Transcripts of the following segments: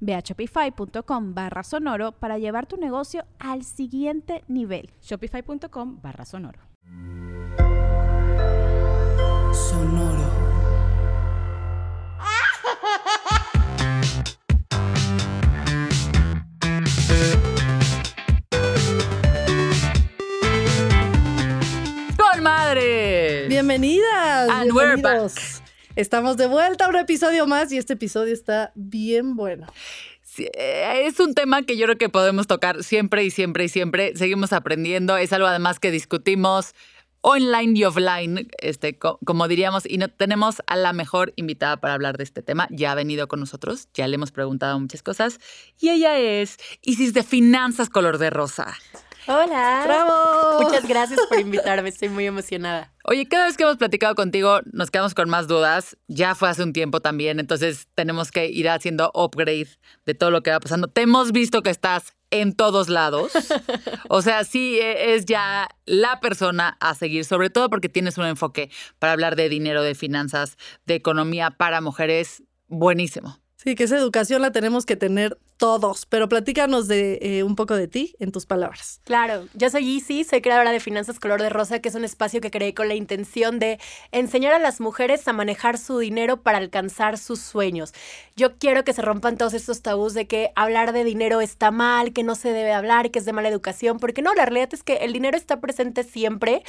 Ve a shopify.com barra sonoro para llevar tu negocio al siguiente nivel. Shopify.com barra sonoro. Sonoro. ¡Con madre! Bienvenidas. And we're bienvenidos. Estamos de vuelta a un episodio más y este episodio está bien bueno. Eh, Es un tema que yo creo que podemos tocar siempre y siempre y siempre. Seguimos aprendiendo. Es algo además que discutimos online y offline, este, co- como diríamos, y no, tenemos a la mejor invitada para hablar de este tema. Ya ha venido con nosotros, ya le hemos preguntado muchas cosas. Y ella es Isis de Finanzas Color de Rosa. Hola. ¡Bravo! Muchas gracias por invitarme, estoy muy emocionada. Oye, cada vez que hemos platicado contigo nos quedamos con más dudas. Ya fue hace un tiempo también, entonces tenemos que ir haciendo upgrade de todo lo que va pasando. Te hemos visto que estás en todos lados. O sea, sí e- es ya la persona a seguir, sobre todo porque tienes un enfoque para hablar de dinero, de finanzas, de economía para mujeres buenísimo. Sí, que esa educación la tenemos que tener todos, pero platícanos de eh, un poco de ti en tus palabras. Claro, yo soy Isi, soy creadora de Finanzas Color de Rosa, que es un espacio que creé con la intención de enseñar a las mujeres a manejar su dinero para alcanzar sus sueños. Yo quiero que se rompan todos estos tabús de que hablar de dinero está mal, que no se debe hablar, que es de mala educación, porque no, la realidad es que el dinero está presente siempre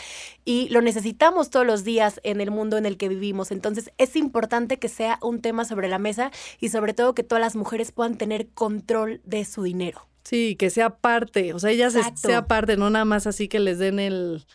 y lo necesitamos todos los días en el mundo en el que vivimos. Entonces es importante que sea un tema sobre la mesa y sobre todo que todas las mujeres puedan tener control de su dinero. Sí, que sea parte, o sea, ellas Exacto. sea parte, no nada más así que les den el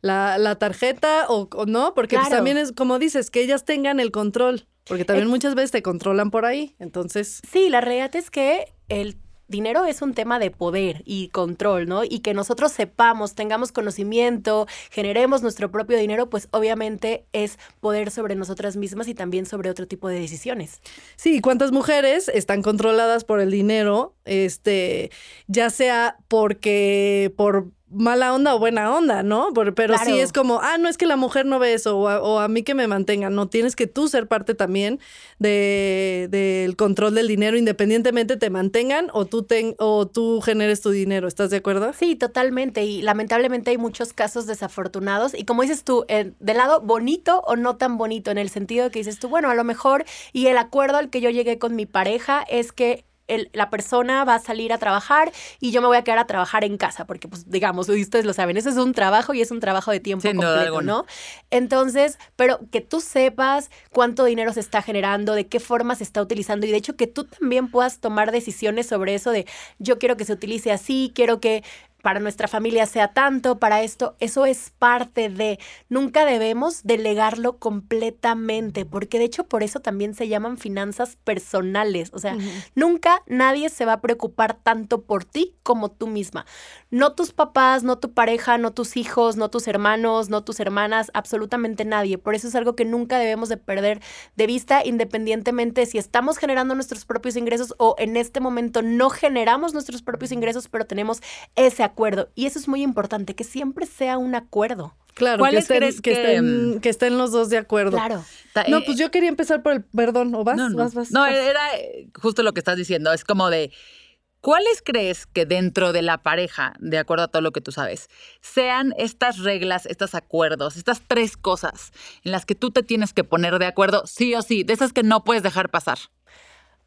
la, la tarjeta o, o no, porque pues también es como dices, que ellas tengan el control, porque también muchas veces te controlan por ahí, entonces Sí, la realidad es que el dinero es un tema de poder y control, ¿no? Y que nosotros sepamos, tengamos conocimiento, generemos nuestro propio dinero, pues obviamente es poder sobre nosotras mismas y también sobre otro tipo de decisiones. Sí, ¿cuántas mujeres están controladas por el dinero? Este, ya sea porque por mala onda o buena onda, ¿no? Por- pero sí es como, ah, no es que la mujer no ve eso o a, o a mí que me mantenga. No, tienes que tú ser parte también de- del control del dinero, independientemente te mantengan o tú, ten- o tú generes tu dinero. ¿Estás de acuerdo? Sí, totalmente. Y lamentablemente hay muchos casos desafortunados. Y como dices tú, eh, del lado bonito o no tan bonito, en el sentido de que dices tú, bueno, a lo mejor, y el acuerdo al que yo llegué con mi pareja es que el- la persona va a salir a trabajar y yo me voy a quedar a trabajar en casa, porque pues digamos, ustedes lo saben, ese es un trabajo y es un trabajo de tiempo Sin completo. ¿no? Entonces, pero que tú sepas cuánto dinero se está generando, de qué forma se está utilizando y de hecho que tú también puedas tomar decisiones sobre eso de yo quiero que se utilice así, quiero que para nuestra familia sea tanto, para esto, eso es parte de, nunca debemos delegarlo completamente, porque de hecho por eso también se llaman finanzas personales, o sea, nunca nadie se va a preocupar tanto por ti como tú misma. No tus papás, no tu pareja, no tus hijos, no tus hermanos, no tus hermanas, absolutamente nadie. Por eso es algo que nunca debemos de perder de vista, independientemente de si estamos generando nuestros propios ingresos o en este momento no generamos nuestros propios ingresos, pero tenemos ese acuerdo. Y eso es muy importante, que siempre sea un acuerdo. Claro, que ¿Cuáles estén, crees que, que, estén, que estén los dos de acuerdo. Claro. No, eh, pues yo quería empezar por el perdón, o vas, No, no. vas, vas. No, vas. era eh, justo lo que estás diciendo. Es como de, ¿cuáles crees que dentro de la pareja, de acuerdo a todo lo que tú sabes, sean estas reglas, estos acuerdos, estas tres cosas en las que tú te tienes que poner de acuerdo sí o sí, de esas que no puedes dejar pasar?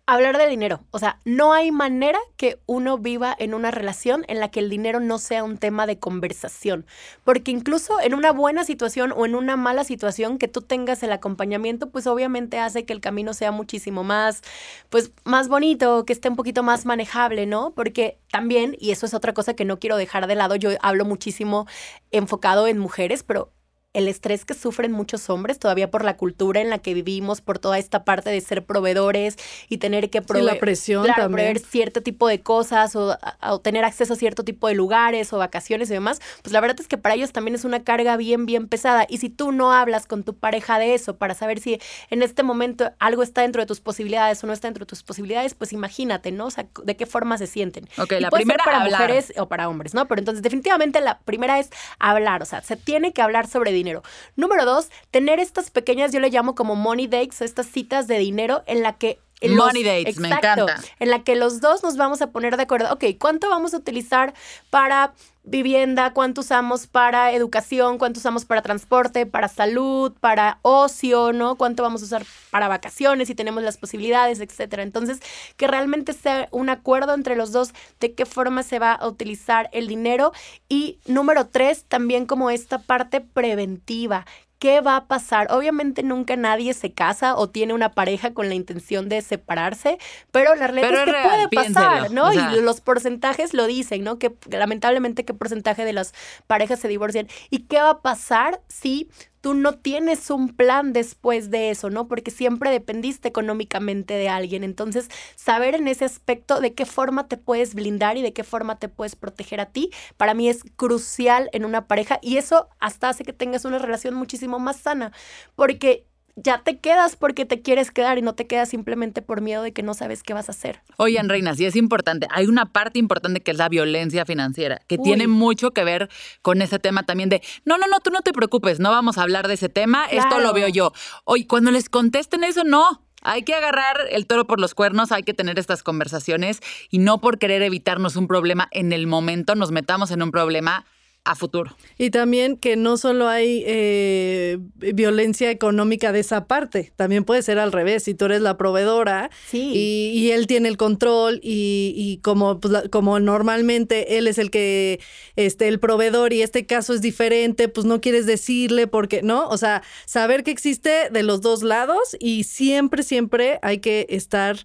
Hablar de dinero. O sea, no hay manera que uno viva en una relación en la que el dinero no sea un tema de conversación. Porque incluso en una buena situación o en una mala situación que tú tengas el acompañamiento, pues obviamente hace que el camino sea muchísimo más, pues más bonito, que esté un poquito más manejable, ¿no? Porque también, y eso es otra cosa que no quiero dejar de lado, yo hablo muchísimo enfocado en mujeres, pero el estrés que sufren muchos hombres todavía por la cultura en la que vivimos, por toda esta parte de ser proveedores y tener que proveer, la presión claro, también. proveer cierto tipo de cosas o, o, tener acceso a cierto tipo de lugares o vacaciones y demás, pues la verdad es que para ellos también es una carga bien, bien pesada. Y si tú no hablas con tu pareja de eso para saber si en este momento algo está dentro de tus posibilidades o no está dentro de tus posibilidades, pues imagínate, ¿no? O sea, de qué forma se sienten. Ok, y la puede ser primera, para hablar. mujeres o para hombres, ¿no? Pero entonces definitivamente la primera es hablar, o sea, se tiene que hablar sobre dinero. Número dos, tener estas pequeñas, yo le llamo como money dates, estas citas de dinero en la que los- Money dates, me encanta. En la que los dos nos vamos a poner de acuerdo. Ok, ¿cuánto vamos a utilizar para vivienda? ¿Cuánto usamos para educación? ¿Cuánto usamos para transporte? ¿Para salud? ¿Para ocio? ¿No? ¿Cuánto vamos a usar para vacaciones? Si tenemos las posibilidades, etcétera. Entonces, que realmente sea un acuerdo entre los dos de qué forma se va a utilizar el dinero. Y número tres, también como esta parte preventiva. ¿Qué va a pasar? Obviamente nunca nadie se casa o tiene una pareja con la intención de separarse, pero la realidad Pero es que real, puede pasar, piénselo, ¿no? o sea. y los porcentajes lo dicen, ¿no? Que lamentablemente qué porcentaje de las parejas se divorcian. ¿Y qué va a pasar si tú no tienes un plan después de eso, ¿no? Porque siempre dependiste económicamente de alguien. Entonces, saber en ese aspecto de qué forma te puedes blindar y de qué forma te puedes proteger a ti, para mí es crucial en una pareja y eso hasta hace que tengas una relación muchísimo más sana, porque ya te quedas porque te quieres quedar y no te quedas simplemente por miedo de que no sabes qué vas a hacer. Oigan, reinas, y es importante, hay una parte importante que es la violencia financiera, que Uy. tiene mucho que ver con ese tema también de, no, no, no, tú no te preocupes, no vamos a hablar de ese tema, esto lo veo yo. Oye, cuando les contesten eso, no. Hay que agarrar el toro por los cuernos, hay que tener estas conversaciones y no por querer evitarnos un problema en el momento nos metamos en un problema a futuro. Y también que no solo hay eh, violencia económica de esa parte, también puede ser al revés, si tú eres la proveedora Sí. y, y él tiene el control y, y como, pues, la- como normalmente él es el que, este, el proveedor y este caso es diferente, pues no quieres decirle porque, ¿no? O sea, saber que existe de los dos lados y siempre, siempre hay que estar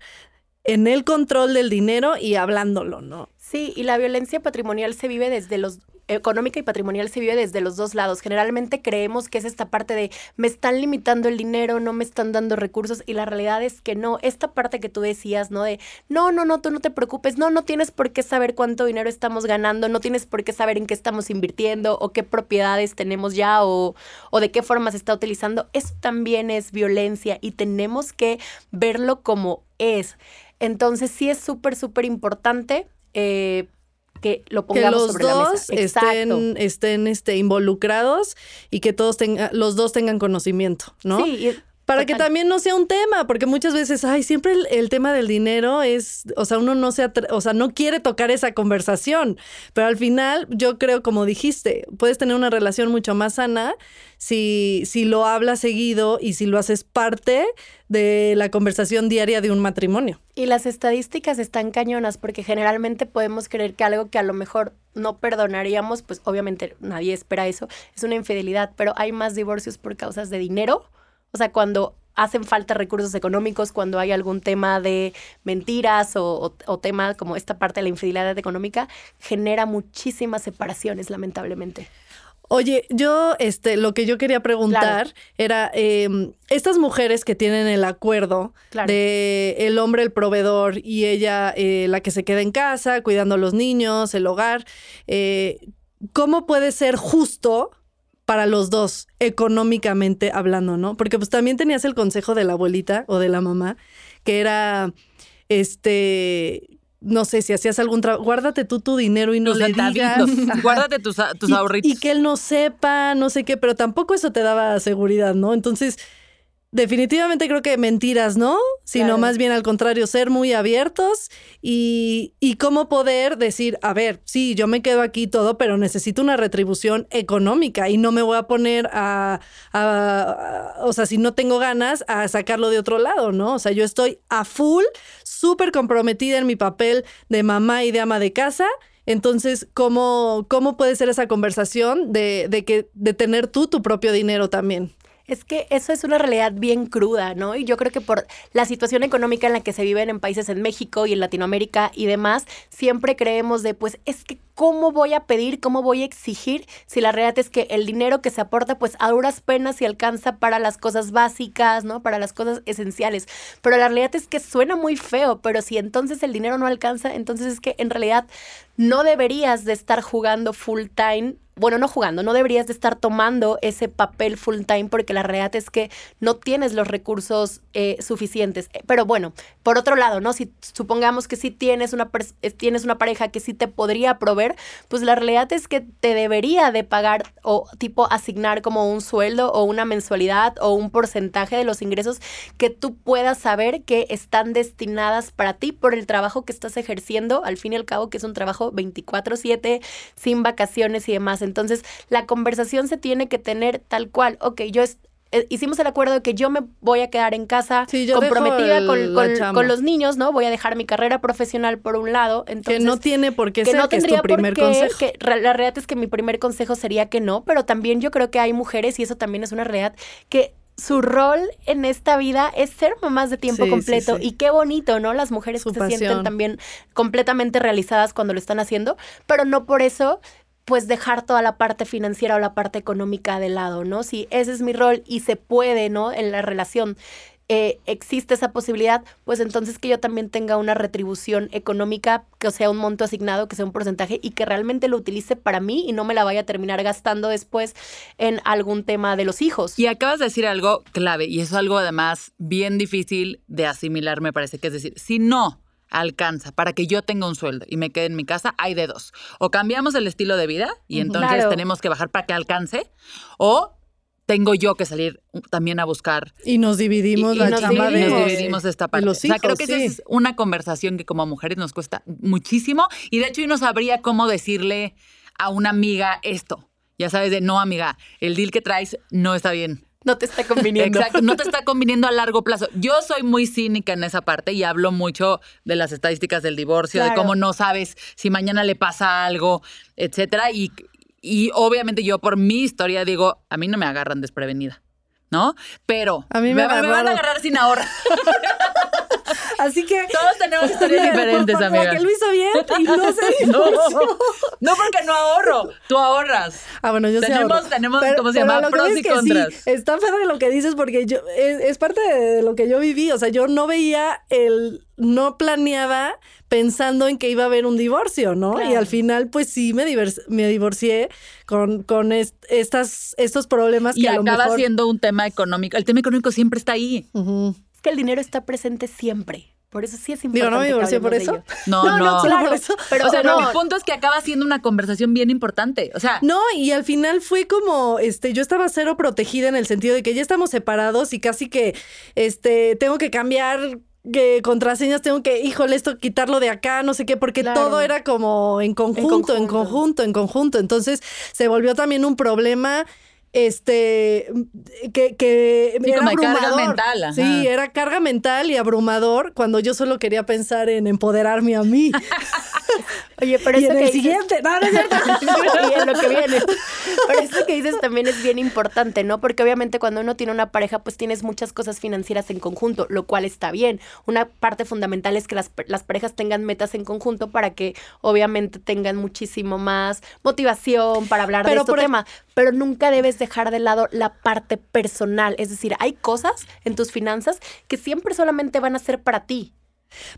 en el control del dinero y hablándolo, ¿no? Sí, y la violencia patrimonial se vive desde los económica y patrimonial se vive desde los dos lados. Generalmente creemos que es esta parte de me están limitando el dinero, no me están dando recursos y la realidad es que no. Esta parte que tú decías, ¿no? De no, no, no, tú no te preocupes, no, no tienes por qué saber cuánto dinero estamos ganando, no tienes por qué saber en qué estamos invirtiendo o qué propiedades tenemos ya o, o de qué forma se está utilizando. Eso también es violencia y tenemos que verlo como es. Entonces sí es súper, súper importante. eh, que lo que pongamos los sobre la dos mesa. Exacto. estén, estén este, involucrados y que todos tengan, los dos tengan conocimiento, ¿no? Sí, Para que también no sea un tema, porque muchas veces, ay, siempre el, el tema del dinero es, o sea, uno no se, o sea, no quiere tocar esa conversación, pero al final yo creo, como dijiste, puedes tener una relación mucho más sana si, si lo hablas seguido y si lo haces parte de la conversación diaria de un matrimonio. Y las estadísticas están cañonas porque generalmente podemos creer que algo que a lo mejor no perdonaríamos, pues obviamente nadie espera eso, es una infidelidad, pero hay más divorcios por causas de dinero. O sea, cuando hacen falta recursos económicos, cuando hay algún tema de mentiras o, o- o tema como esta parte de la infidelidad económica, genera muchísimas separaciones, lamentablemente. Oye, yo, este, lo que yo quería preguntar era, eh, estas mujeres que tienen el acuerdo Claro. de el hombre el proveedor y ella eh, la que se queda en casa, cuidando a los niños, el hogar, eh, ¿cómo puede ser justo para los dos, económicamente hablando, no? Porque pues también tenías el consejo de la abuelita o de la mamá, que era, este... No sé, si hacías algún trabajo, guárdate tú tu dinero y no Tus le digas. Guárdate tus, tus Y- ahorritos. Y que él no sepa, no sé qué, pero tampoco eso te daba seguridad, ¿no? Entonces, definitivamente creo que mentiras, ¿no? Sino Claro. más bien al contrario, ser muy abiertos y, y cómo poder decir, a ver, sí, yo me quedo aquí todo, pero necesito una retribución económica y no me voy a poner a, a- a- o sea, si no tengo ganas, a sacarlo de otro lado, ¿no? O sea, yo estoy a full, súper comprometida en mi papel de mamá y de ama de casa. Entonces, ¿cómo, cómo puede ser esa conversación de, de que, de tener tú tu propio dinero también? Es que eso es una realidad bien cruda, ¿no? Y yo creo que por la situación económica en la que se viven en países en México y en Latinoamérica y demás, siempre creemos de, pues, es que ¿cómo voy a pedir, cómo voy a exigir si la realidad es que el dinero que se aporta, pues, a duras penas y alcanza para las cosas básicas, ¿no? Para las cosas esenciales. Pero la realidad es que suena muy feo, pero si entonces el dinero no alcanza, entonces es que en realidad no deberías de estar jugando full time bueno, no jugando, no deberías de estar tomando ese papel full time porque la realidad es que no tienes los recursos eh, suficientes. Pero bueno, por otro lado, ¿no? Si supongamos que sí tienes una, eh, tienes una pareja que sí te podría proveer, pues la realidad es que te debería de pagar o tipo asignar como un sueldo o una mensualidad o un porcentaje de los ingresos que tú puedas saber que están destinadas para ti por el trabajo que estás ejerciendo, al fin y al cabo que es un trabajo 24/7, sin vacaciones y demás. Entonces, la conversación se tiene que tener tal cual, ok, yo eh, hicimos el acuerdo de que yo me voy a quedar en casa Sí, comprometida el- con, los niños, ¿no? Voy a dejar mi carrera profesional por un lado. Entonces, que no tiene por qué que ser, no que es tu primer qué, consejo. que la realidad es que mi primer consejo sería que no, pero también yo creo que hay mujeres, y eso también es una realidad, que su rol en esta vida es ser mamás de tiempo Sí, completo. sí. Y qué bonito, ¿no? Las mujeres que se sienten también completamente realizadas cuando lo están haciendo, pero no por eso pues dejar toda la parte financiera o la parte económica de lado, ¿no? Si ese es mi rol y se puede, ¿no? En la relación eh, existe esa posibilidad, pues entonces que yo también tenga una retribución económica, que sea un monto asignado, que sea un porcentaje y que realmente lo utilice para mí y no me la vaya a terminar gastando después en algún tema de los hijos. Y acabas de decir algo clave, y eso es algo además bien difícil de asimilar, me parece, que es decir, si no alcanza para que yo tenga un sueldo y me quede en mi casa, hay de dos. O cambiamos el estilo de vida y entonces Claro. tenemos que bajar para que alcance, o tengo yo que salir también a buscar Y nos dividimos y, la y nos chamba de, dividimos, nos dividimos esta de parte. los o sea, creo que sí. esa es una conversación que como mujeres nos cuesta muchísimo y de hecho yo no sabría cómo decirle a una amiga esto. Ya sabes, de no, amiga, el deal que traes no está bien. No te está conviniendo. Exacto, no te está conviniendo a largo plazo. Yo soy muy cínica en esa parte y hablo mucho de las estadísticas del divorcio, de cómo no sabes si mañana le pasa algo, etcétera. Y, y obviamente yo por mi historia digo, a mí no me agarran desprevenida, ¿no? Pero A mí me me van a agarrar sin ahorro. Así que Todos tenemos historias diferentes, por- por- amiga. Porque lo hizo bien y no se No, no porque no ahorro, tú ahorras. Ah, bueno, yo sí Tenemos- ahorro. tenemos, ¿cómo se llama? lo Pros y que contras. Sí, está padre lo que dices porque yo es, es parte de lo que yo viví. O sea, yo no veía el... No planeaba pensando en que iba a haber un divorcio, ¿no? Y al final, pues sí, me, divorcié con, con est- estas, estos problemas que Y a lo acaba mejor... siendo un tema económico. El tema económico siempre está ahí. Es que el dinero está presente siempre. Por eso sí es Digo, importante. ¿no me divorcié por eso? ello. No, No, no. no, claro. por eso. Pero o sea, no, mi punto es que acaba siendo una conversación bien importante. O sea, No, y al final fue como, este, yo estaba cero protegida en el sentido de que ya estamos separados y casi que, este, tengo que cambiar que contraseñas, tengo que, híjole, esto quitarlo de acá, no sé qué, porque Claro. todo era como en conjunto, en conjunto. conjunto, en conjunto. Entonces se volvió también un problema. Este que, que Sí, era como carga abrumador. mental, ajá. Sí, era carga mental y abrumador cuando yo solo quería pensar en empoderarme a mí. Oye, pero y eso en que el dices- siguiente. No, no es cierto. y en lo que viene. Pero eso que dices también es bien importante, ¿no? Porque obviamente cuando uno tiene una pareja, pues tienes muchas cosas financieras en conjunto, lo cual está bien. Una parte fundamental es que las, las parejas tengan metas en conjunto para que obviamente tengan muchísimo más motivación para hablar Pero de este por tema. Pero nunca debes dejar de lado la parte personal. Es decir, hay cosas en tus finanzas que siempre solamente van a ser para ti.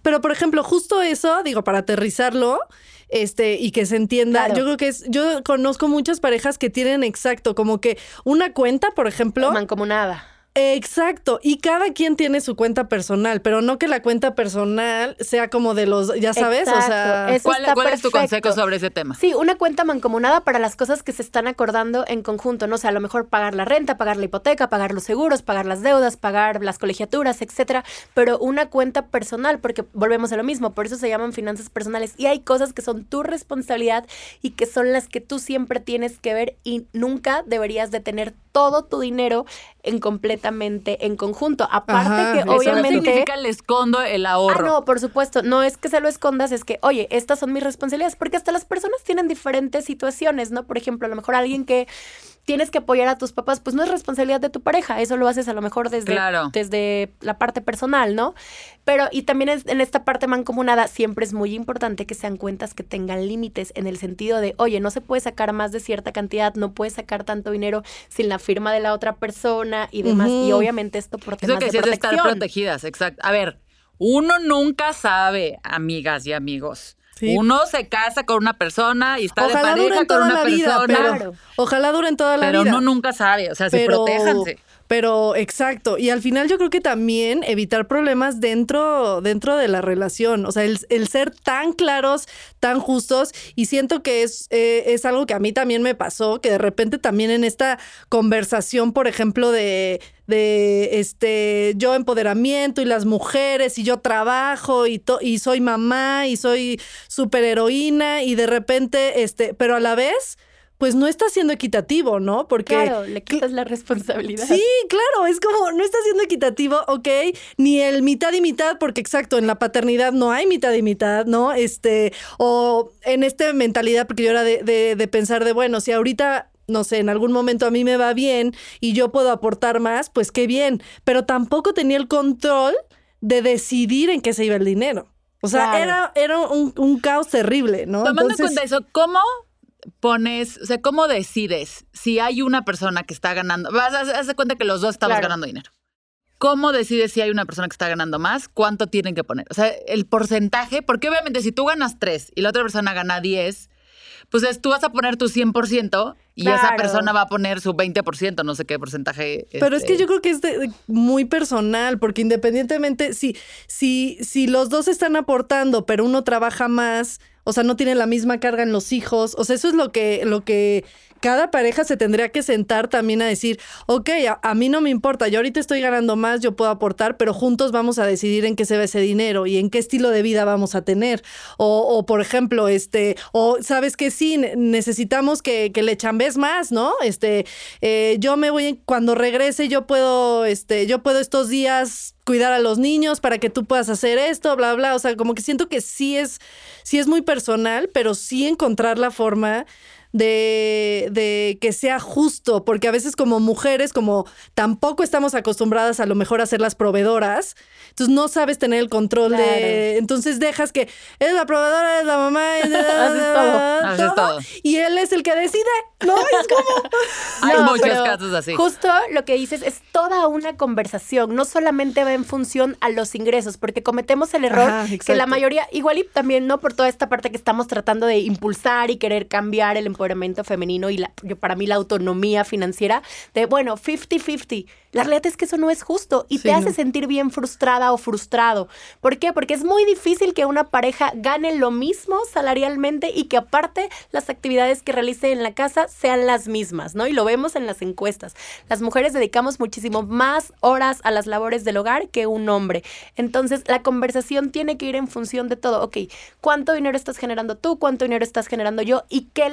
Pero, por ejemplo, justo eso, digo, para aterrizarlo, este, y que se entienda, Claro. yo creo que es, yo conozco muchas parejas que tienen exacto, como que una cuenta, por ejemplo, Mancomunada. Exacto, y cada quien tiene su cuenta personal, pero no que la cuenta personal sea como de los, ya sabes, o sea, eso ¿Cuál, está cuál es tu consejo sobre ese tema? Sí, una cuenta mancomunada para las cosas que se están acordando en conjunto, ¿no? O sea, a lo mejor pagar la renta, pagar la hipoteca, pagar los seguros, pagar las deudas, pagar las colegiaturas, etcétera, pero una cuenta personal, porque volvemos a lo mismo, por eso se llaman finanzas personales y hay cosas que son tu responsabilidad y que son las que tú siempre tienes que ver y nunca deberías de tener todo tu dinero en completamente en conjunto. Aparte Ajá, que eso no Eso no obviamente significa le escondo el Ah, ahorro. no, por supuesto. No es que se lo escondas, es que, oye, estas son mis responsabilidades, porque hasta las personas tienen diferentes situaciones, ¿no? Por ejemplo, a lo mejor alguien que tienes que apoyar a tus papás, pues no es responsabilidad de tu pareja, eso lo haces a lo mejor desde, Claro. desde la parte personal, ¿no? Pero, y también es- en esta parte mancomunada siempre es muy importante que sean cuentas que tengan límites en el sentido de, oye, no se puede sacar más de cierta cantidad, no puedes sacar tanto dinero sin la firma de la otra persona y demás. Y obviamente esto por Eso temas que de decías de estar protegidas, exacto. A ver, uno nunca sabe, amigas y amigos. Sí. Uno se casa con una persona y está ojalá de pareja con una la vida, persona. pero Claro. ojalá duren toda la pero vida. uno nunca sabe, o sea, sí, protéjanse. Pero exacto, y al final yo creo que también evitar problemas dentro, dentro de la relación, o sea, el, ser tan claros, tan justos, y siento que es, eh, es algo que a mí también me pasó, que de repente también en esta conversación, por ejemplo, de, de este, yo empoderamiento y las mujeres, y yo trabajo, y, to- y soy mamá, y soy superheroína, y de repente, este, pero a la vez... Pues no está siendo equitativo, ¿no? Porque Claro, le quitas la responsabilidad. Sí, claro, es como, no está siendo equitativo, ok, ni el mitad y mitad, porque exacto, en la paternidad no hay mitad y mitad, ¿no? Este, o en esta mentalidad, porque yo era de, de, de pensar de, bueno, si ahorita no sé, en algún momento a mí me va bien y yo puedo aportar más, pues qué bien, pero tampoco tenía el control de decidir en qué se iba el dinero. O sea, Claro. era, era un, un caos terrible, ¿no? Tomando Entonces- en cuenta eso, ¿cómo pones, o sea, cómo decides si hay una persona que está ganando? Vas a de cuenta que los dos estamos Claro. ganando dinero. ¿Cómo decides si hay una persona que está ganando más? ¿Cuánto tienen que poner? O sea, el porcentaje, porque obviamente si tú ganas 3 y la otra persona gana 10, pues es, tú vas a poner tu 100% y esa persona va a poner su 20%, no sé qué porcentaje. Pero es que yo creo que es de- de- muy personal, porque independientemente, si, si, si los dos están aportando, pero uno trabaja más, o sea, no tiene la misma carga en los hijos, o sea, eso es lo que, lo que cada pareja se tendría que sentar también a decir, ok, a, mí no me importa, yo ahorita estoy ganando más, yo puedo aportar, pero juntos vamos a decidir en qué se va ese dinero y en qué estilo de vida vamos a tener. O, o por ejemplo, este, o sabes que sí, ne- necesitamos que, le chambes más, ¿no? Este, eh, yo me voy, cuando regrese, yo puedo, este, yo puedo estos días cuidar a los niños para que tú puedas hacer esto, bla, bla. O sea, como que siento que sí es, sí es muy personal, pero sí encontrar la forma de, de que sea justo, porque a veces como mujeres, como tampoco estamos acostumbradas a lo mejor a ser las proveedoras, entonces no sabes tener el control de... Entonces dejas que eres la proveedora, eres la mamá, es- Haces todo. Haces todo. y él es el que decide, ¿no? Es como... Hay No, muchos casos así. Justo lo que dices es toda una conversación, no solamente va en función a los ingresos, porque cometemos el error Ajá, que la mayoría, igual y también no por toda esta parte que estamos tratando de impulsar y querer cambiar el empoderamiento femenino y la, para mí la autonomía financiera, de bueno, 50-50. La realidad es que eso no es justo y Sí, te hace no. sentir bien frustrada o frustrado. ¿Por qué? Porque es muy difícil que una pareja gane lo mismo salarialmente y que aparte las actividades que realice en la casa sean las mismas, ¿no? Y lo vemos en las encuestas. Las mujeres dedicamos muchísimo más horas a las labores del hogar que un hombre. Entonces, la conversación tiene que ir en función de todo. Ok, ¿cuánto dinero estás generando tú? ¿Cuánto dinero estás generando yo? ¿Y qué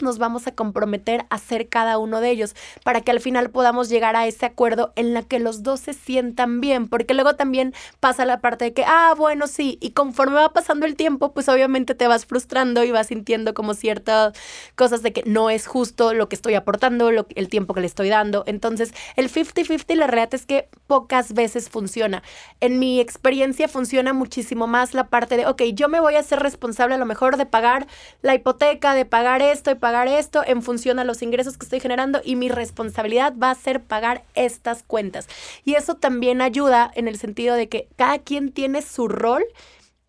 nos vamos a comprometer a hacer cada uno de ellos? Para que al final podamos llegar a ese acuerdo en la que los dos se sientan bien. Porque luego también pasa la parte de que, ah, bueno, sí. Y conforme va pasando el tiempo, pues obviamente te vas frustrando y vas sintiendo como ciertas cosas de que no es justo lo que estoy aportando, lo, el tiempo que le estoy dando. Entonces, el 50-50, la realidad es que pocas veces funciona. En mi experiencia funciona muchísimo más la parte de, ok, yo me voy a ser responsable a lo mejor de pagar la hipoteca, de pagar esto pagar esto en función a los ingresos que estoy generando y mi responsabilidad va a ser pagar estas cuentas. Y eso también ayuda en el sentido de que cada quien tiene su rol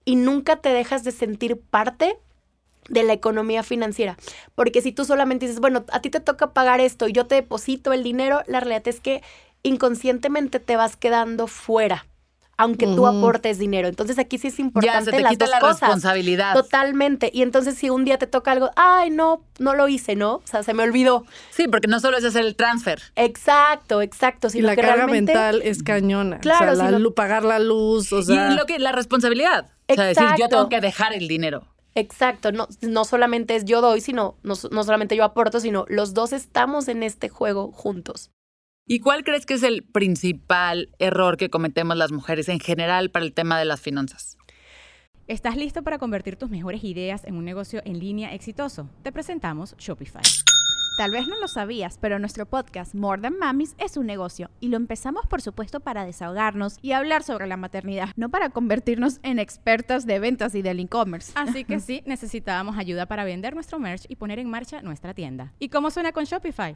y nunca te dejas de sentir parte de la economía financiera. Porque si tú solamente dices, bueno, a ti te toca pagar esto y yo te deposito el dinero, la realidad es que inconscientemente te vas quedando fuera aunque tú aportes dinero. Entonces aquí sí es Ya importante se te las quita dos la cosas. responsabilidad. Totalmente. Y entonces si un día te toca algo, ay, no, no lo hice, ¿no? O sea, se me olvidó. Sí, porque no solo es hacer el transfer. Exacto, exacto. Y Sino la que carga realmente- mental es cañona. Claro, o sea, la pagar la luz, o sea. y lo que la responsabilidad. O sea, decir, yo tengo que dejar el dinero. Exacto, no, no solamente es yo doy, sino no, no solamente yo aporto, sino los dos estamos en este juego juntos. ¿Y cuál crees que es el principal error que cometemos las mujeres en general para el tema de las finanzas? ¿Estás listo para convertir tus mejores ideas en un negocio en línea exitoso? Te presentamos Shopify. Tal vez no lo sabías, pero nuestro podcast More Than Mamis es un negocio y lo empezamos por supuesto para desahogarnos y hablar sobre la maternidad, no para convertirnos en expertas de ventas y del e-commerce. Así que sí, necesitábamos ayuda para vender nuestro merch y poner en marcha nuestra tienda. ¿Y cómo suena con Shopify?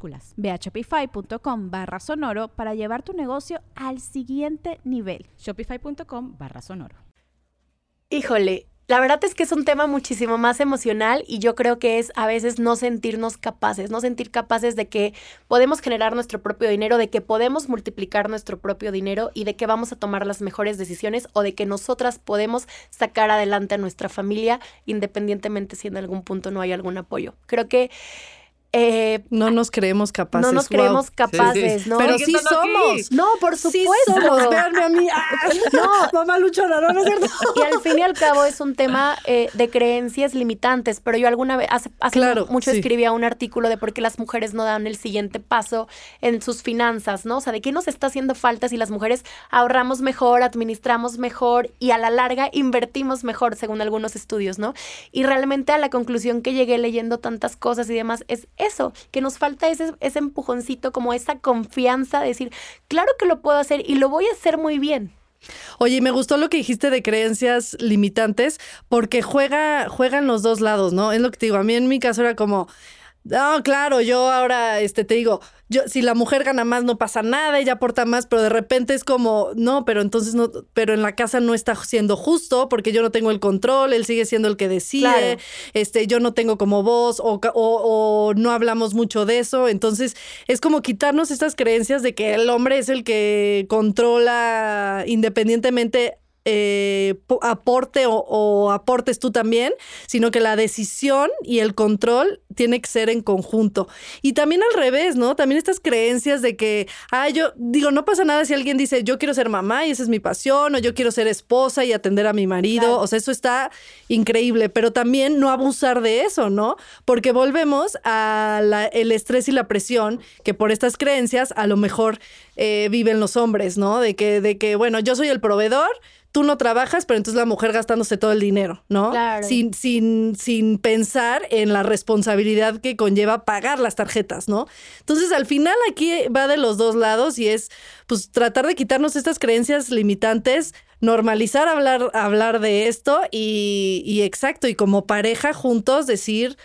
Ve a shopify.com barra sonoro para llevar tu negocio al siguiente nivel. Shopify.com barra sonoro. Híjole, la verdad es que es un tema muchísimo más emocional y yo creo que es a veces no sentirnos capaces, no sentir capaces de que podemos generar nuestro propio dinero, de que podemos multiplicar nuestro propio dinero y de que vamos a tomar las mejores decisiones o de que nosotras podemos sacar adelante a nuestra familia independientemente si en algún punto no hay algún apoyo. Creo que eh, No nos creemos capaces. no nos wow. creemos capaces, sí. ¿no? Pero ¿Qué sí aquí? somos. No, por Sí supuesto. somos. Véanme a mí. Ah, No. Mamá luchona, no, no es cierto. Y al fin y al cabo es un tema eh, de creencias limitantes, pero yo alguna vez, hace, hace Claro, mucho sí. escribía un artículo de por qué las mujeres no dan el siguiente paso en sus finanzas, ¿no? O sea, de qué nos está haciendo falta si las mujeres ahorramos mejor, administramos mejor y a la larga invertimos mejor, según algunos estudios, ¿no? Y realmente a la conclusión que llegué leyendo tantas cosas y demás es eso, que nos falta ese, empujoncito, como esa confianza de decir, claro que lo puedo hacer y lo voy a hacer muy bien. Oye, me gustó lo que dijiste de creencias limitantes, porque juega, juegan los dos lados, ¿no? Es lo que te digo. A mí en mi caso era como, no, claro, yo ahora este, te digo, yo, si la mujer gana más, no pasa nada, ella aporta más, pero de repente es como, no, pero entonces no, pero en la casa no está siendo justo porque yo no tengo el control, él sigue siendo el que decide, Claro. este, yo no tengo como voz o, o- o no hablamos mucho de eso. Entonces es como quitarnos estas creencias de que el hombre es el que controla independientemente. Eh, po- aporte o, o aportes tú también, sino que la decisión y el control tiene que ser en conjunto. Y también al revés, ¿no? También estas creencias de que, ah, yo digo, no pasa nada si alguien dice, yo quiero ser mamá y esa es mi pasión, o yo quiero ser esposa y atender a mi marido, Claro. o sea, eso está increíble, pero también no abusar de eso, ¿no? Porque volvemos al estrés y la presión que por estas creencias a lo mejor eh, viven los hombres, ¿no? De que, de que, bueno, yo soy el proveedor. Tú no trabajas, pero entonces la mujer gastándose todo el dinero, ¿no? Claro. Sin, sin, sin pensar en la responsabilidad que conlleva pagar las tarjetas, ¿no? Entonces, al final aquí va de los dos lados y es, pues, tratar de quitarnos estas creencias limitantes, normalizar hablar, hablar de esto y, y exacto, y como pareja juntos decir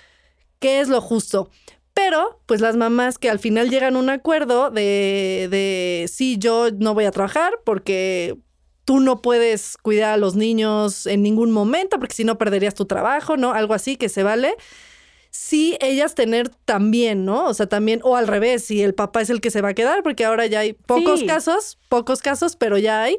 qué es lo justo. Pero, pues las mamás que al final llegan a un acuerdo de, de sí, yo no voy a trabajar porque tú no puedes cuidar a los niños en ningún momento porque si no perderías tu trabajo, ¿no? Algo así que se vale. Sí, ellas tener también, ¿no? O sea, también, o al revés, si el papá es el que se va a quedar, porque ahora ya hay pocos Sí. casos, pocos casos, pero ya hay.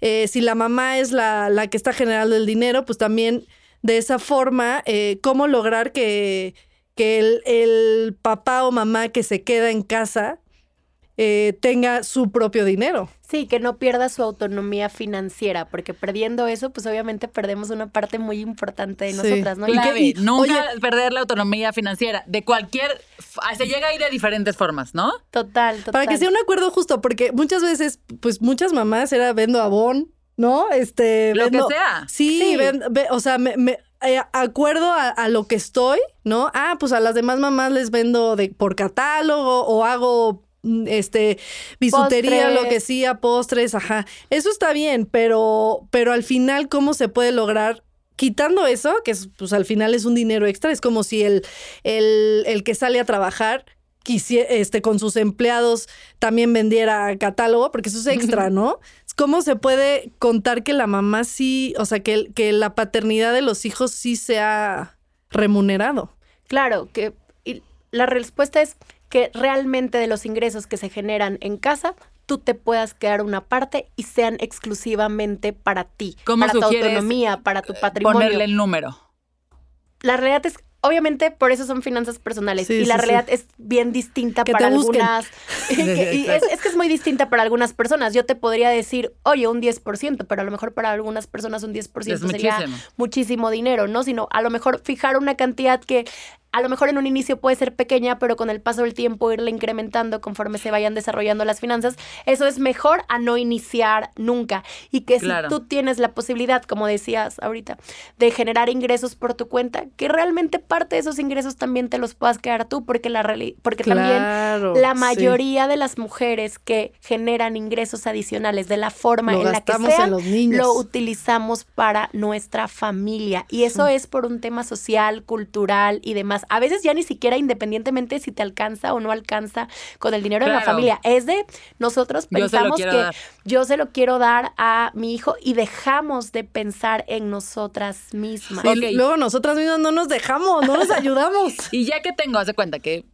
Eh, si la mamá es la, la que está generando el dinero, pues también de esa forma, eh, cómo lograr que, que el, el papá o mamá que se queda en casa eh, tenga su propio dinero. Sí, que no pierda su autonomía financiera, porque perdiendo eso, pues obviamente perdemos una parte muy importante de Sí. nosotras, ¿no? Y Clave, que- y- nunca oye- perder la autonomía financiera de cualquier... f- Se llega ahí de diferentes formas, ¿no? total, total. Para que sea un acuerdo justo, porque muchas veces, pues muchas mamás era vendo abón, ¿no? Este, Lo que sea. Sí, Sí. ven- ve- o sea, me, me- eh, acuerdo a, a lo que estoy, ¿no? Ah, pues a las demás mamás les vendo de, por catálogo o hago este, bisutería, Postres. lo que sea, postres, ajá. Eso está bien, pero, pero al final, ¿cómo se puede lograr? Quitando eso, que es, pues al final es un dinero extra, es como si el, el, el que sale a trabajar este, con sus empleados también vendiera catálogo, porque eso es extra, ¿no? ¿Cómo se puede contar que la mamá sí, o sea, que, que la paternidad de los hijos sí sea remunerado? Claro, que y la respuesta es que realmente de los ingresos que se generan en casa, tú te puedas quedar una parte y sean exclusivamente para ti, ¿Cómo para tu autonomía, para tu patrimonio. Ponerle el número. La realidad es, obviamente, por eso son finanzas personales Sí, y la sí, realidad es bien distinta Que para algunas. y que- y es, es que es muy distinta para algunas personas. Yo te podría decir, oye, un 10%, pero a lo mejor para algunas personas un 10% Es sería muchísimo. muchísimo dinero, ¿no? Sino a lo mejor fijar una cantidad que a lo mejor en un inicio puede ser pequeña, pero con el paso del tiempo irla incrementando conforme se vayan desarrollando las finanzas, eso es mejor a no iniciar nunca. Y que Claro. si tú tienes la posibilidad, como decías ahorita, de generar ingresos por tu cuenta, que realmente parte de esos ingresos también te los puedas quedar tú, porque la porque también la sí. mayoría de las mujeres que generan ingresos adicionales de la forma Lo en la que sean, los niños. lo utilizamos para nuestra familia. Y eso es por un tema social, cultural y demás. A veces ya ni siquiera independientemente si te alcanza o no alcanza con el dinero de la familia. Es de nosotros pensamos que dar. yo se lo quiero dar a mi hijo y dejamos de pensar en nosotras mismas. Luego nosotras mismas no nos dejamos, no nos ayudamos. Y ya que tengo, haz de cuenta que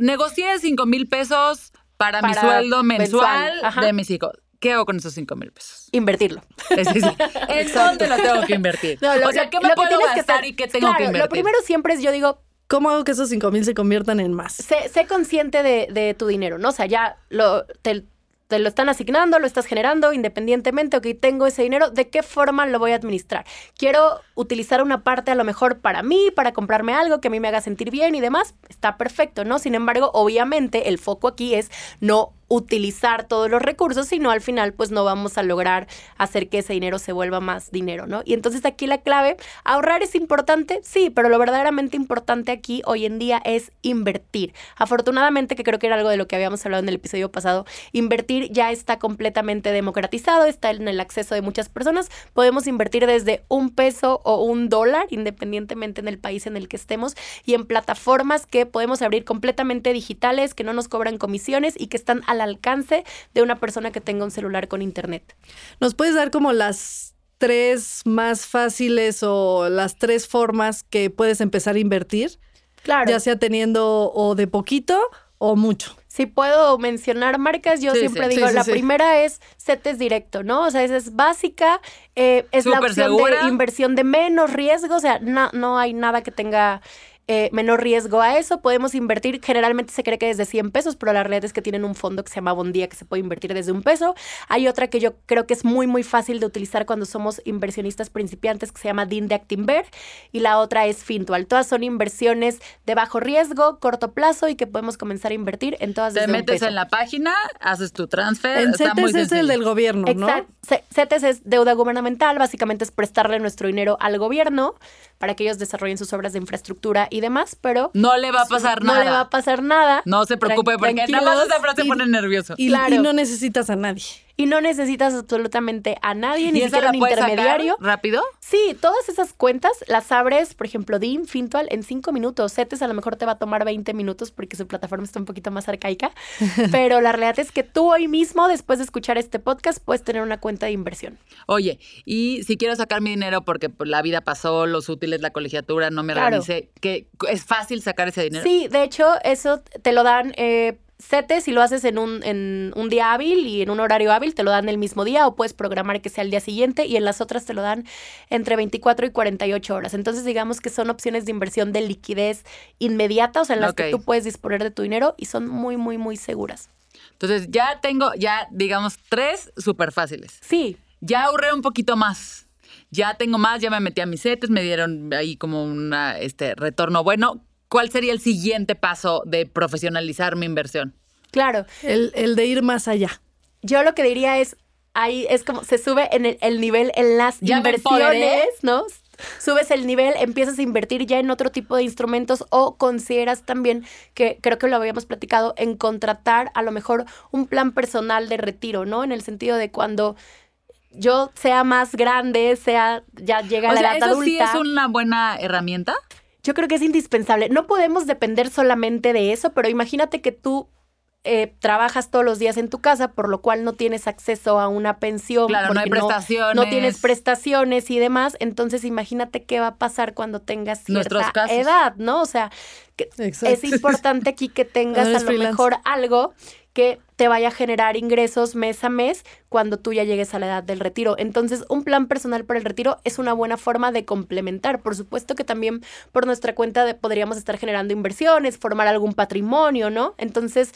negocié 5 mil pesos para, mi sueldo mensual, de mis hijos. ¿Qué hago con esos 5 mil pesos? Invertirlo. Es decir, ¿en dónde lo tengo que invertir? No, lo- o sea, ¿qué me lo puedo que gastar y qué tengo claro, que invertir? Lo primero siempre es, yo digo, ¿Cómo hago que esos cinco mil se conviertan en más? sé, sé consciente de, de tu dinero, ¿no? O sea, ya lo, te, te lo están asignando, lo estás generando independientemente, ok, tengo ese dinero, ¿de qué forma lo voy a administrar? Quiero utilizar una parte a lo mejor para mí, para comprarme algo que a mí me haga sentir bien y demás, está perfecto, ¿no? Sin embargo, obviamente el foco aquí es no utilizar todos los recursos, sino al final pues no vamos a lograr hacer que ese dinero se vuelva más dinero, ¿no? Y entonces aquí la clave, ahorrar es importante, sí, pero lo verdaderamente importante aquí hoy en día es invertir. Afortunadamente, que creo que era algo de lo que habíamos hablado en el episodio pasado, invertir ya está completamente democratizado, está en el acceso de muchas personas, podemos invertir desde un peso o un dólar, independientemente en el país en el que estemos, y en plataformas que podemos abrir completamente digitales, que no nos cobran comisiones y que están al alcance de una persona que tenga un celular con internet. ¿Nos puedes dar como las tres más fáciles o las tres formas que puedes empezar a invertir? Claro. Ya sea teniendo o de poquito o mucho. Si puedo mencionar marcas, yo Sí, siempre sí. digo, Sí, sí, la sí. primera es CETES directo, ¿no? O sea, esa es básica, eh, es la opción segura. de inversión de menos riesgo, o sea, na- no hay nada que tenga eh, menor riesgo a eso. Podemos invertir, generalmente se cree que desde 100 pesos, pero la realidad es que tienen un fondo que se llama Bondía que se puede invertir desde un peso. Hay otra que yo creo que es muy, muy fácil de utilizar cuando somos inversionistas principiantes que se llama DIN de Actinver y la otra es Fintual. Todas son inversiones de bajo riesgo, corto plazo y que podemos comenzar a invertir en todas Te desde un metes peso. en la página, haces tu transfer. En está muy CETES es el del gobierno, ¿no? Exacto. C- CETES es deuda gubernamental, básicamente es prestarle nuestro dinero al gobierno para que ellos desarrollen sus obras de infraestructura y demás, pero No le va a pasar no nada. le va a pasar nada. No se preocupe, porque nada más esa frase Y- pone nervioso. Y, Claro. y no necesitas a nadie. Y no necesitas absolutamente a nadie, ni ¿Y esa siquiera un puedes sacar intermediario. rápido? Sí, todas esas cuentas las abres, por ejemplo, DIM, Fintual, en cinco minutos. CETES a lo mejor te va a tomar 20 minutos porque su plataforma está un poquito más arcaica. pero la realidad es que tú hoy mismo, después de escuchar este podcast, puedes tener una cuenta de inversión. Oye, y si quiero sacar mi dinero porque pues, la vida pasó, los útiles, la colegiatura, no me Claro. organicé, que es fácil sacar ese dinero. Sí, de hecho, eso te lo dan eh, CETES y lo haces en un, en un día hábil y en un horario hábil, te lo dan el mismo día o puedes programar que sea el día siguiente y en las otras te lo dan entre 24 y 48 horas. Entonces, digamos que son opciones de inversión de liquidez inmediata, o sea, en las que tú puedes disponer de tu dinero y son muy, muy, muy seguras. Entonces ya tengo, ya digamos, tres súper fáciles. Sí, Ya ahorré un poquito más. Ya tengo más, ya me metí a mis setes, me dieron ahí como un este, retorno bueno. ¿Cuál sería el siguiente paso de profesionalizar mi inversión? claro. El, el de ir más allá. Yo lo que diría es, ahí es como se sube en el, el nivel en las Ya inversiones. ¿no? subes el nivel, empiezas a invertir ya en otro tipo de instrumentos o consideras también que creo que lo habíamos platicado en contratar a lo mejor un plan personal de retiro, ¿no? En el sentido de cuando yo sea más grande, sea ya llega a O la sea, edad ¿eso adulta. sí es una buena herramienta? Yo creo que es indispensable. No podemos depender solamente de eso, pero imagínate que tú eh, trabajas todos los días en tu casa, por lo cual no tienes acceso a una pensión. Claro, no hay prestaciones. No tienes prestaciones y demás. Entonces, imagínate qué va a pasar cuando tengas cierta edad, ¿no? O sea, que es importante aquí que tengas Ahora a lo freelance. mejor algo que te vaya a generar ingresos mes a mes cuando tú ya llegues a la edad del retiro. Entonces, un plan personal para el retiro es una buena forma de complementar. Por supuesto que también por nuestra cuenta de- podríamos estar generando inversiones, formar algún patrimonio, ¿no? Entonces,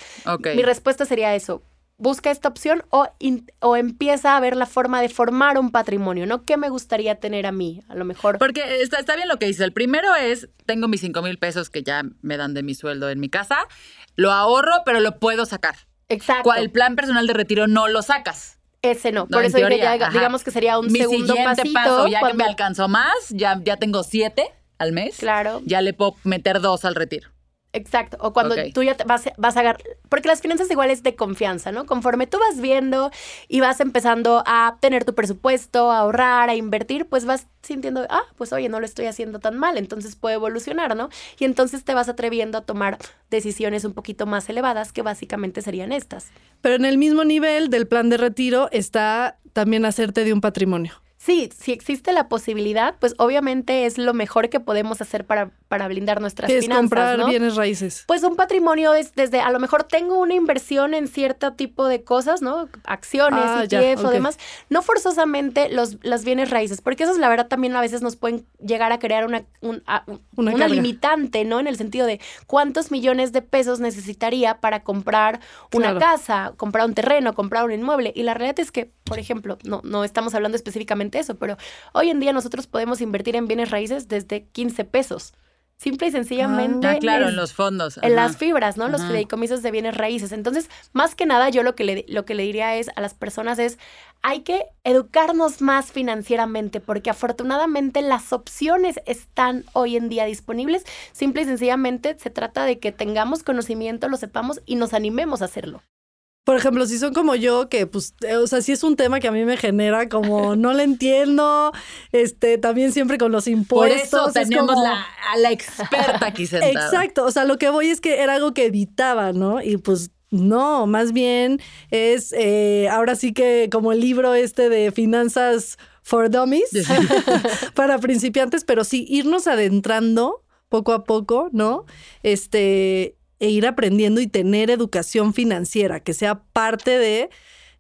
mi respuesta sería eso. Busca esta opción o, in- o empieza a ver la forma de formar un patrimonio, ¿no? ¿Qué me gustaría tener a mí? A lo mejor. Porque está, está bien lo que dices. El primero es, tengo mis 5 mil pesos que ya me dan de mi sueldo en mi casa, lo ahorro, pero lo puedo sacar. Exacto. El plan personal de retiro no lo sacas. Ese no. No, Por eso dije, ya, digamos que sería un Mi segundo siguiente pasito. paso, ya que me alcanzó más, ya, ya tengo siete al mes. Claro. Ya le puedo meter dos al retiro. Exacto. O cuando tú ya te vas, vas a agarrar. Porque las finanzas igual es de confianza, ¿no? Conforme tú vas viendo y vas empezando a tener tu presupuesto, a ahorrar, a invertir, pues vas sintiendo, ah, pues oye, no lo estoy haciendo tan mal, entonces puede evolucionar, ¿no? Y entonces te vas atreviendo a tomar decisiones un poquito más elevadas que básicamente serían estas. Pero en el mismo nivel del plan de retiro está también hacerte de un patrimonio. Sí, si existe la posibilidad, pues obviamente es lo mejor que podemos hacer para, para blindar nuestras es finanzas, comprar ¿no? bienes raíces. Pues un patrimonio es desde, a lo mejor tengo una inversión en cierto tipo de cosas, ¿no? Acciones, Ah, ETF ya, o demás. No forzosamente los, las bienes raíces, porque esos la verdad también a veces nos pueden llegar a crear una, un- a- un- Una limitante, ¿no? En el sentido de cuántos millones de pesos necesitaría para comprar una Claro. casa, comprar un terreno, comprar un inmueble. Y la realidad es que, por ejemplo, no, no estamos hablando específicamente de eso, pero hoy en día nosotros podemos invertir en bienes raíces desde 15 pesos. Simple y sencillamente. Ah, claro, es- en los fondos. en las fibras, ¿no? Los Ajá. fideicomisos de bienes raíces. Entonces, más que nada, yo lo que, le, lo que le diría es a las personas es, hay que educarnos más financieramente, porque afortunadamente las opciones están hoy en día disponibles. Simple y sencillamente se trata de que tengamos conocimiento, lo sepamos y nos animemos a hacerlo. Por ejemplo, si son como yo, que pues, eh, o sea, sí es un tema que a mí me genera como no lo entiendo, este, también siempre con los Por impuestos. eso es tenemos como- la, a la experta aquí sentada. Exacto, o sea, lo que voy es que era algo que evitaba, ¿no? Y pues no, más bien es eh, ahora sí que como el libro este de finanzas for dummies para principiantes, pero sí irnos adentrando poco a poco, ¿no? Este, e ir aprendiendo y tener educación financiera, que sea parte de,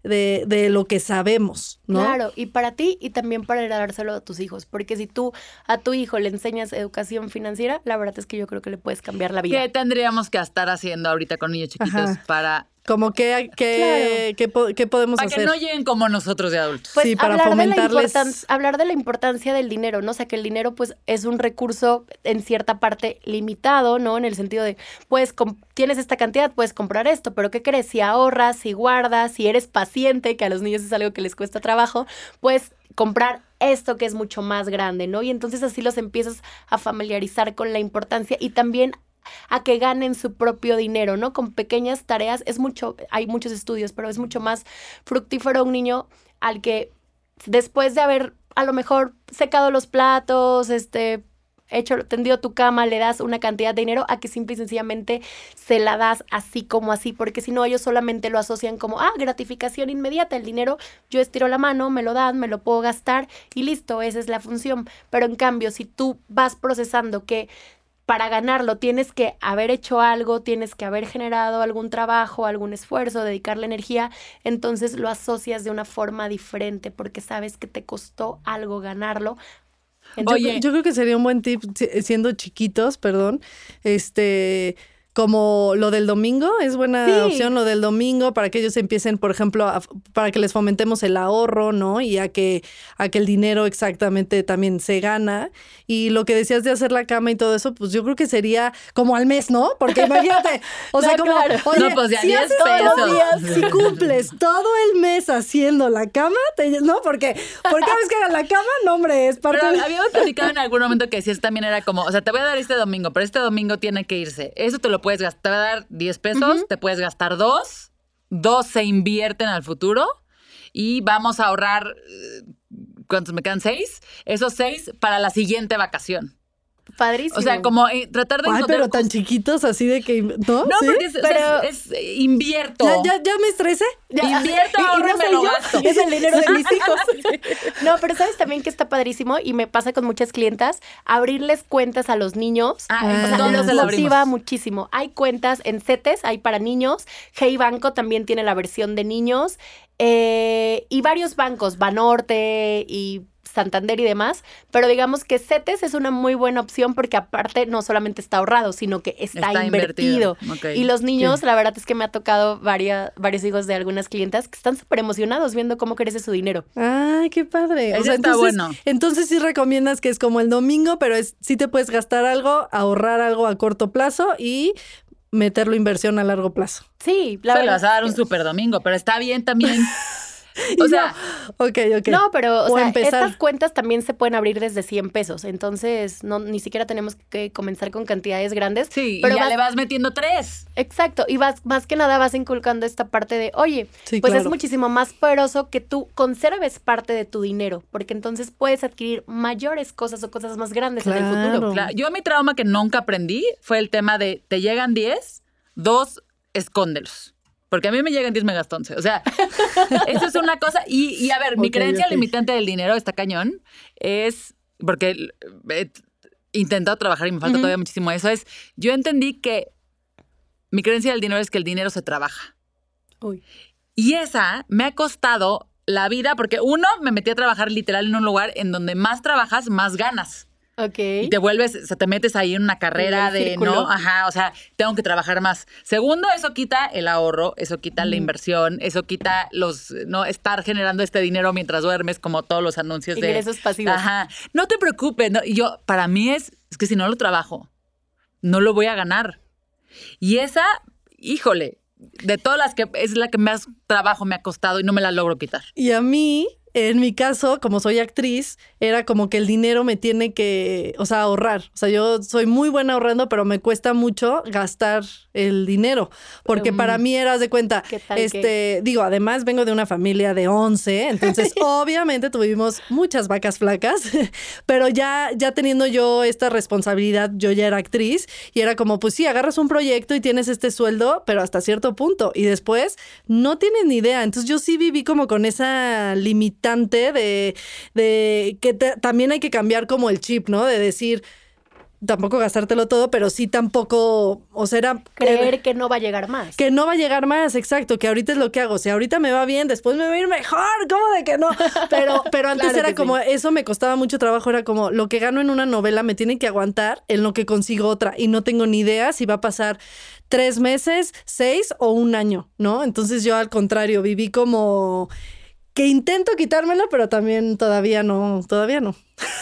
de, de lo que sabemos, ¿no? Claro, y para ti y también para heredárselo a tus hijos, porque si tú a tu hijo le enseñas educación financiera, la verdad es que yo creo que le puedes cambiar la vida. ¿Qué tendríamos que estar haciendo ahorita con niños chiquitos Ajá. para, Como que, que, que podemos para que hacer. no lleguen como nosotros de adultos? Pues Sí, para hablar, de la fomentarles- importan- hablar de la importancia del dinero, ¿no? O sea, que el dinero pues es un recurso en cierta parte limitado, ¿no? En el sentido de, pues tienes esta cantidad, puedes comprar esto, pero ¿qué crees? Si ahorras, si guardas, si eres paciente, que a los niños es algo que les cuesta trabajo, puedes comprar esto que es mucho más grande, ¿no? Y entonces así los empiezas a familiarizar con la importancia y también a que ganen su propio dinero, ¿no? Con pequeñas tareas es mucho, hay muchos estudios, pero es mucho más fructífero un niño al que después de haber a lo mejor secado los platos, este hecho tendido tu cama, le das una cantidad de dinero a que simple y sencillamente se la das así como así, porque si no ellos solamente lo asocian como, ah, gratificación inmediata, el dinero, yo estiro la mano, me lo dan, me lo puedo gastar y listo, esa es la función. Pero en cambio, si tú vas procesando que para ganarlo tienes que haber hecho algo, tienes que haber generado algún trabajo, algún esfuerzo, dedicarle energía, entonces lo asocias de una forma diferente porque sabes que te costó algo ganarlo. Yo, creo que sería un buen tip si- siendo chiquitos, perdón, este como lo del domingo, es buena Sí. opción lo del domingo para que ellos empiecen, por ejemplo, a- para que les fomentemos el ahorro, ¿no? Y a que, a que el dinero exactamente también se gana. Y lo que decías de hacer la cama y todo eso, pues yo creo que sería como al mes, ¿no? Porque imagínate, o sea, como, claro. oye, No, pues si 10 haces todos los pesos. días, si cumples todo el mes haciendo la cama, te- ¿no? Porque, porque cada vez que hagas la cama, no, hombre, es parte Pero de... habíamos platicado en algún momento que decías también era como, o sea, te voy a dar este domingo, pero este domingo tiene que irse. Eso te lo puedes gastar, te va a dar 10 pesos, te puedes gastar dos, dos se invierten al futuro y vamos a ahorrar, eh, ¿cuántos me quedan? ¿Seis? Esos seis para la siguiente vacación. Padrísimo. O sea, como eh, tratar de Ay, encontrar pero tan chiquitos así de que, ¿no? No, ¿Sí? porque es, o sea, Pero- es- es, eh, invierto. ¿Ya, ya, ya me estresé? Invierto, ahorro y no lo yo, gasto. Es el dinero de mis hijos. No, pero sabes también que está padrísimo y me pasa con muchas clientas abrirles cuentas a los niños. Ah, o sea, ¿dónde los se motiva muchísimo. Hay cuentas en CETES, hay para niños. Hey Banco también tiene la versión de niños. eh, y varios bancos, Banorte y Santander y demás, pero digamos que CETES es una muy buena opción porque aparte no solamente está ahorrado, sino que está, Está invertido. Y los niños, la verdad es que me ha tocado varia- varios hijos de algunas clientas que están súper emocionados viendo cómo crece su dinero. Ay, qué padre. Ese está entonces, bueno. Entonces sí recomiendas que es como el domingo, pero es sí te puedes gastar algo, ahorrar algo a corto plazo y meterlo inversión a largo plazo. Sí, la Se verdad. vas a dar un super domingo, pero está bien también. O sea, Ok, ok. No, pero o O sea, empezar. estas cuentas también se pueden abrir desde 100 pesos. Entonces, no, ni siquiera tenemos que comenzar con cantidades grandes. sí, pero y ya vas- le vas metiendo tres. Exacto, y vas, más que nada vas inculcando esta parte de, oye, Sí, pues es muchísimo más poderoso que tú conserves parte de tu dinero, porque entonces puedes adquirir mayores cosas o cosas más grandes en el futuro. Claro. Claro, Yo mi trauma que nunca aprendí fue el tema de te llegan 10, dos, escóndelos. Porque a mí me llegan 10, me gasto 11. O sea, eso es una cosa. Y, y a ver, mi creencia limitante del dinero, está cañón, es, porque he intentado trabajar y me falta todavía muchísimo eso, es, yo entendí que mi creencia del dinero es que el dinero se trabaja. Uy. Y esa me ha costado la vida porque uno, me metí a trabajar literal en un lugar en donde más trabajas, más ganas. Ok. Y te vuelves, o sea, te metes ahí en una carrera de, círculo. ¿no? Ajá, o sea, tengo que trabajar más. Segundo, eso quita el ahorro, eso quita la inversión, eso quita los, ¿no? Estar generando este dinero mientras duermes, como todos los anuncios de... Ingresos pasivos. Ajá, no te preocupes, ¿no? Y yo, para mí es, es que si no lo trabajo, no lo voy a ganar. Y esa, híjole, de todas las que es la que más trabajo me ha costado y no me la logro quitar. Y a mí, en mi caso, como soy actriz, era como que el dinero me tiene que, o sea, ahorrar. O sea, yo soy muy buena ahorrando, pero me cuesta mucho gastar el dinero. Porque Mm. para mí eras de cuenta, ¿Qué tal este, digo, además vengo de una familia de 11, entonces obviamente tuvimos muchas vacas flacas, pero ya, ya teniendo yo esta responsabilidad, yo ya era actriz y era como, pues sí, agarras un proyecto y tienes este sueldo, pero hasta cierto punto. Y después no tienes ni idea. Entonces yo sí viví como con esa limitante de, de que te- también hay que cambiar como el chip, ¿no? De decir, tampoco gastártelo todo, pero sí tampoco, o sea, era... Creer que no va a llegar más. Que no va a llegar más, exacto, que ahorita es lo que hago. Si ahorita me va bien, después me va a ir mejor, ¿cómo de que no? Pero, pero antes Claro era como, sí. eso me costaba mucho trabajo, era como, lo que gano en una novela me tiene que aguantar en lo que consigo otra y no tengo ni idea si va a pasar tres meses, seis o un año, ¿no? Entonces yo al contrario, viví como que intento quitármelo, pero también todavía no, todavía no.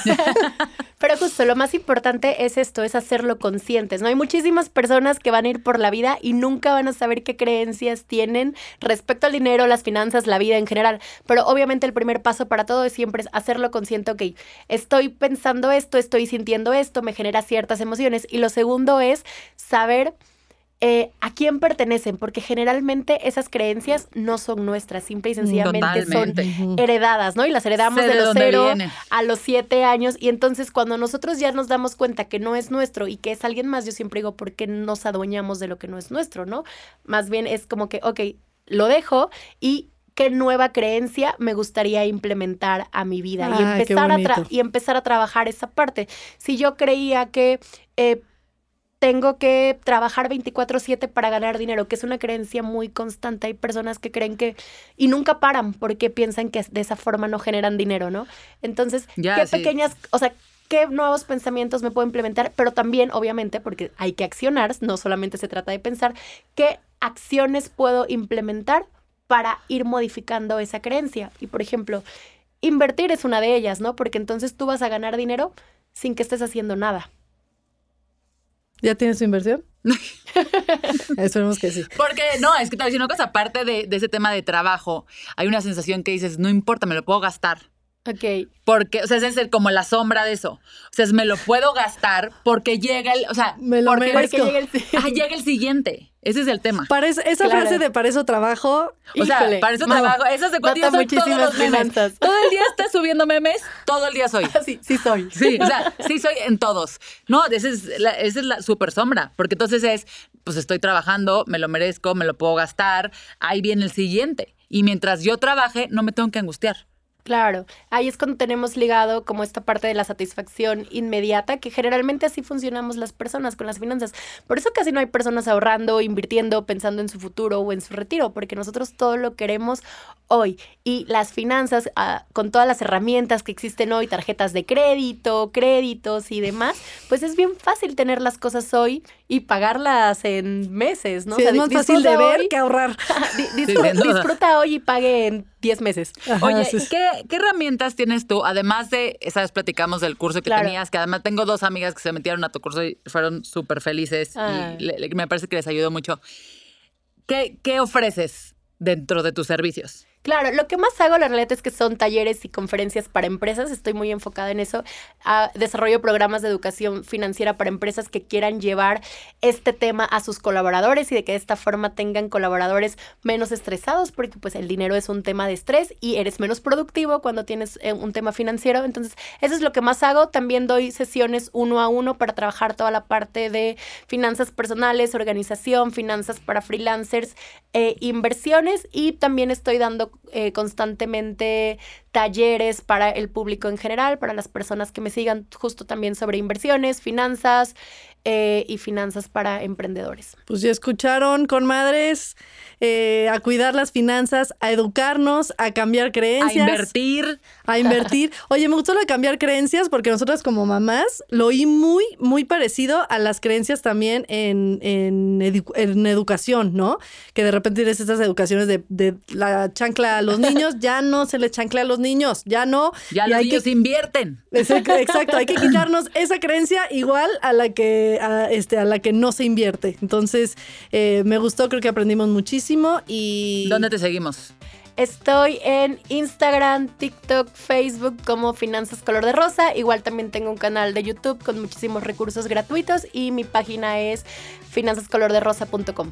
Pero justo lo más importante es esto, es hacerlo conscientes, ¿no? Hay muchísimas personas que van a ir por la vida y nunca van a saber qué creencias tienen respecto al dinero, las finanzas, la vida en general. Pero obviamente el primer paso para todo es siempre hacerlo consciente, ok, estoy pensando esto, estoy sintiendo esto, me genera ciertas emociones. Y lo segundo es saber eh, a quién pertenecen, porque generalmente esas creencias no son nuestras, simple y sencillamente Totalmente. son heredadas, ¿no? Y las heredamos Sé de de los cero a los siete años. Y entonces cuando nosotros ya nos damos cuenta que no es nuestro y que es alguien más, yo siempre digo, ¿por qué nos adueñamos de lo que no es nuestro, no? Más bien es como que, ok, lo dejo y qué nueva creencia me gustaría implementar a mi vida y, Ah, empezar a y empezar a trabajar esa parte. Si yo creía que... eh, tengo que trabajar 24/7 para ganar dinero, que es una creencia muy constante. Hay personas que creen que y nunca paran porque piensan que de esa forma no generan dinero, ¿no? Entonces, Ya, qué sí. pequeñas, o sea, qué nuevos pensamientos me puedo implementar, pero también, obviamente, porque hay que accionar, no solamente se trata de pensar, qué acciones puedo implementar para ir modificando esa creencia. Y, por ejemplo, invertir es una de ellas, ¿no? Porque entonces tú vas a ganar dinero sin que estés haciendo nada. ¿Ya tienes tu inversión? Esperemos que sí. Porque, no, es que te voy a decir una cosa, aparte de, de ese tema de trabajo, hay una sensación que dices, no importa, me lo puedo gastar. Ok. Porque, o sea, es el- como la sombra de eso. O sea, es me lo puedo gastar porque llega el, o sea, Me lo porque, llega el... Ah, llega el siguiente. Ese es el tema. Para esa Claro. frase de para eso trabajo, O sea, Híjole, para eso no. trabajo. Eso se cuenta. Soy todos los memes. finanzas. Todo el día estás subiendo memes, todo el día soy. sí, sí soy. Sí, o sea, sí soy en todos. No, esa es la, esa es la super sombra, porque entonces es, pues estoy trabajando, me lo merezco, me lo puedo gastar, ahí viene el siguiente. Y mientras yo trabaje, no me tengo que angustiar. Claro, ahí es cuando tenemos ligado como esta parte de la satisfacción inmediata, que generalmente así funcionamos las personas con las finanzas. Por eso casi no hay personas ahorrando, invirtiendo, pensando en su futuro o en su retiro, porque nosotros todo lo queremos hoy. Y las finanzas, ah, con todas las herramientas que existen hoy, tarjetas de crédito, créditos y demás, pues es bien fácil tener las cosas hoy y pagarlas en meses, ¿no? sí, O sea, es más fácil de disfruta ver hoy- que ahorrar. Di- disfruta, hoy y pague en 10 meses. Ajá, Oye, sí, ¿y. ¿qué, qué herramientas tienes tú? Además de, esa vez platicamos del curso que Claro. tenías, que además tengo dos amigas que se metieron a tu curso y fueron súper felices Ah. y le- le- me parece que les ayudó mucho. ¿Qué, ¿Qué ofreces dentro de tus servicios? Claro, lo que más hago la realidad es que son talleres y conferencias para empresas, estoy muy enfocada en eso. Ah, desarrollo programas de educación financiera para empresas que quieran llevar este tema a sus colaboradores y de que de esta forma tengan colaboradores menos estresados, porque pues el dinero es un tema de estrés y eres menos productivo cuando tienes eh, un tema financiero. Entonces, eso es lo que más hago. También doy sesiones uno a uno para trabajar toda la parte de finanzas personales, organización, finanzas para freelancers, eh, inversiones y también estoy dando eh, constantemente talleres para el público en general, para las personas que me sigan justo también sobre inversiones, finanzas eh, y finanzas para emprendedores. Pues ya escucharon, con madres, eh, a cuidar las finanzas, a educarnos, a cambiar A creencias. invertir. A invertir. Oye, me gustó lo de cambiar creencias porque nosotras como mamás lo oí muy, muy parecido a las creencias también en, en, edu- en educación, ¿no? Que de repente tienes estas educaciones de, de la chancla a los niños, ya no se le chancla a los niños, ya no. Ya Y los hay que- niños invierten. Exacto, exacto, hay que quitarnos esa creencia igual a la que a, este a la que no se invierte. Entonces, eh, me gustó, creo que aprendimos muchísimo y ¿Dónde te seguimos? Estoy en Instagram, TikTok, Facebook como Finanzas Color de Rosa. Igual también tengo un canal de YouTube con muchísimos recursos gratuitos y mi página es finanzascolorderosa.com.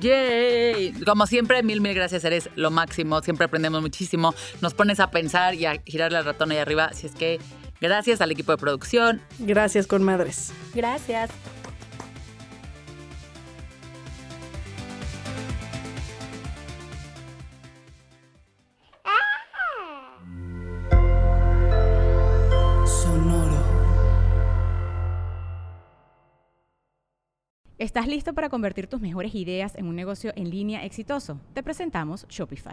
Yay. Como siempre, mil, mil gracias. Eres lo máximo. Siempre aprendemos muchísimo. Nos pones a pensar y a girarle al ratón ahí arriba. Así es que gracias al equipo de producción. gracias con madres. Gracias. ¿Estás listo para convertir tus mejores ideas en un negocio en línea exitoso? Te presentamos Shopify.